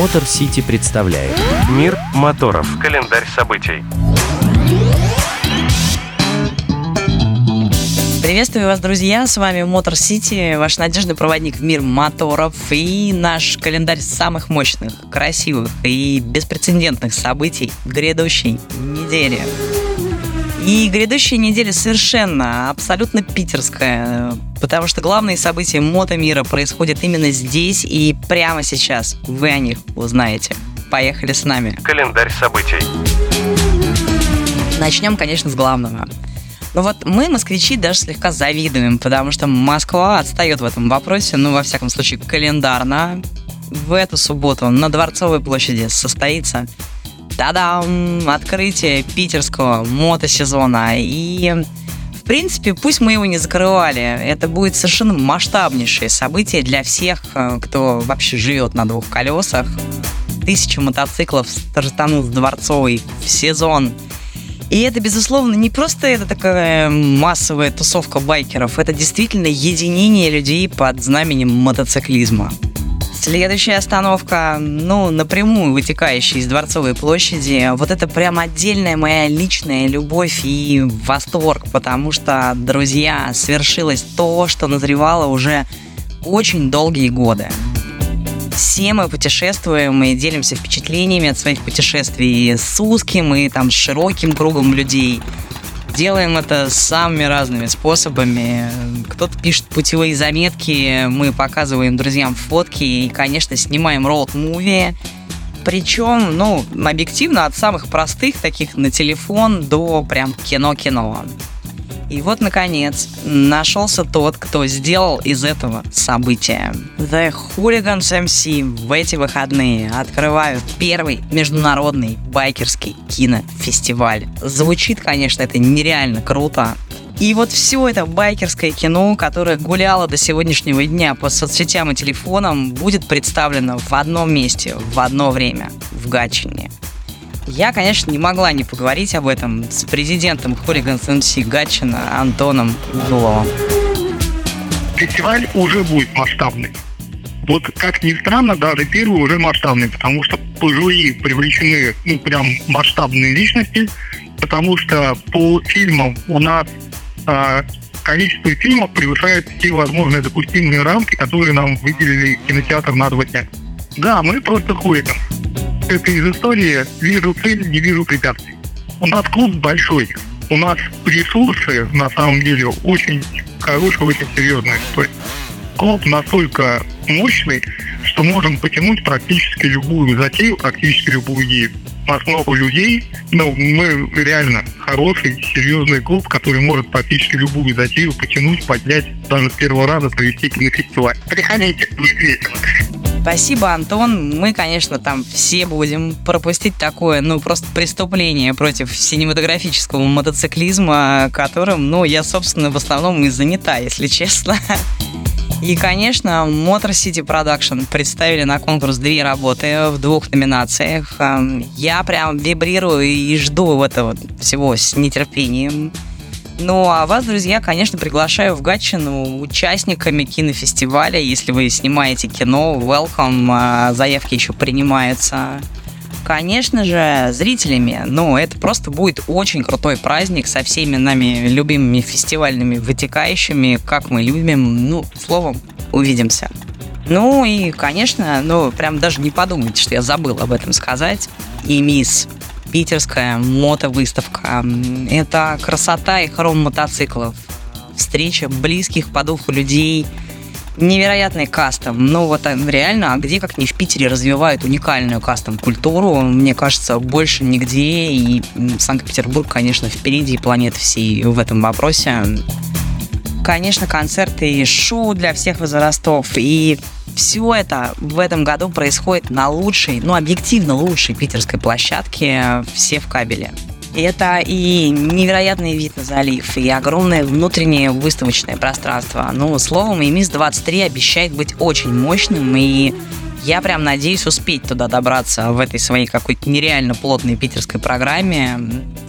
Мотор Сити представляет Мир моторов. Календарь событий. Приветствую вас, друзья! С вами Мотор Сити, ваш надежный проводник в мир моторов и наш календарь самых мощных, красивых и беспрецедентных событий грядущей недели. И грядущая неделя совершенно, абсолютно питерская, потому что главные события мотомира происходят именно здесь и прямо сейчас. Вы о них узнаете. Поехали с нами. Календарь событий. Начнем, конечно, с главного. Ну вот мы, москвичи, даже слегка завидуем, потому что Москва отстает в этом вопросе, ну, во всяком случае, календарно. В эту субботу на Дворцовой площади состоится Та-дам! Открытие питерского мотосезона. И в принципе, пусть мы его не закрывали, это будет совершенно масштабнейшее событие для всех, э, кто вообще живет на двух колесах. Тысячи мотоциклов стартанут с Дворцовой в сезон. И это, безусловно, не просто это такая массовая тусовка байкеров, это действительно единение людей под знаменем мотоциклизма. Следующая остановка, ну, напрямую вытекающая из Дворцовой площади. Вот это прям отдельная моя личная любовь и восторг, потому что, друзья, свершилось то, что назревало уже очень долгие годы. Все мы путешествуем и делимся впечатлениями от своих путешествий с узким и там широким кругом людей – Делаем это самыми разными способами. Кто-то пишет путевые заметки, мы показываем друзьям фотки и, конечно, снимаем роуд-муви. Причем, ну, объективно, от самых простых, таких на телефон, до прям кино-кино. И вот, наконец, нашелся тот, кто сделал из этого события. The Hooligans MC в эти выходные открывают первый международный байкерский кинофестиваль. Звучит, конечно, это нереально круто. И вот все это байкерское кино, которое гуляло до сегодняшнего дня по соцсетям и телефонам, будет представлено в одном месте, в одно время, в Гатчине. Я, конечно, не могла не поговорить об этом с президентом Хулиганс МС Гатчина Антоном Дуловым. Фестиваль уже будет масштабный. Вот как ни странно, даже первый уже масштабный, потому что по привлечены ну, прям масштабные личности, потому что по фильмам у нас э, количество фильмов превышает все возможные допустимые рамки, которые нам выделили кинотеатр на два дня. Да, мы просто хулиган это из истории «Вижу цель, не вижу препятствий». У нас клуб большой, у нас ресурсы, на самом деле, очень хорошие, очень серьезная история. Клуб настолько мощный, что можем потянуть практически любую затею, практически любую идею. Нас много людей, но мы реально хороший, серьезный клуб, который может практически любую затею потянуть, поднять, даже с первого раза провести кинофестиваль. Приходите, будет весело. Спасибо, Антон. Мы, конечно, там все будем пропустить такое, ну, просто преступление против синематографического мотоциклизма, которым, ну, я, собственно, в основном и занята, если честно. И, конечно, Motor City Production представили на конкурс две работы в двух номинациях. Эм, я прям вибрирую и жду этого всего с нетерпением. Ну, а вас, друзья, конечно, приглашаю в Гатчину участниками кинофестиваля. Если вы снимаете кино, welcome, а, заявки еще принимаются. Конечно же, зрителями, но это просто будет очень крутой праздник со всеми нами любимыми фестивальными вытекающими, как мы любим. Ну, словом, увидимся. Ну и, конечно, ну, прям даже не подумайте, что я забыл об этом сказать. И мисс питерская мотовыставка. Это красота и хром мотоциклов. Встреча близких по духу людей. Невероятный кастом. Ну вот а, реально, а где как не в Питере развивают уникальную кастом-культуру? Мне кажется, больше нигде. И Санкт-Петербург, конечно, впереди планеты всей в этом вопросе. Конечно, концерты и шоу для всех возрастов. И все это в этом году происходит на лучшей, ну, объективно лучшей питерской площадке «Все в кабеле». Это и невероятный вид на залив, и огромное внутреннее выставочное пространство. Ну, словом, и МИС-23 обещает быть очень мощным, и я прям надеюсь успеть туда добраться в этой своей какой-то нереально плотной питерской программе.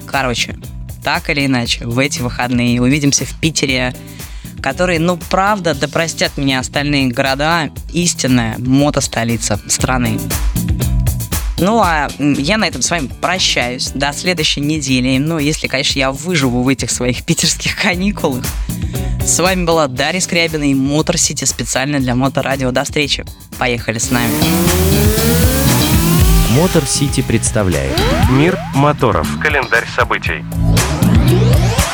Короче, так или иначе, в эти выходные увидимся в Питере который, ну, правда, да простят меня остальные города, истинная мотостолица страны. Ну, а я на этом с вами прощаюсь до следующей недели. Ну, если, конечно, я выживу в этих своих питерских каникулах. С вами была Дарья Скрябина и Мотор Сити специально для Моторадио. До встречи. Поехали с нами. Мотор Сити представляет Мир моторов. Календарь событий. Yeah.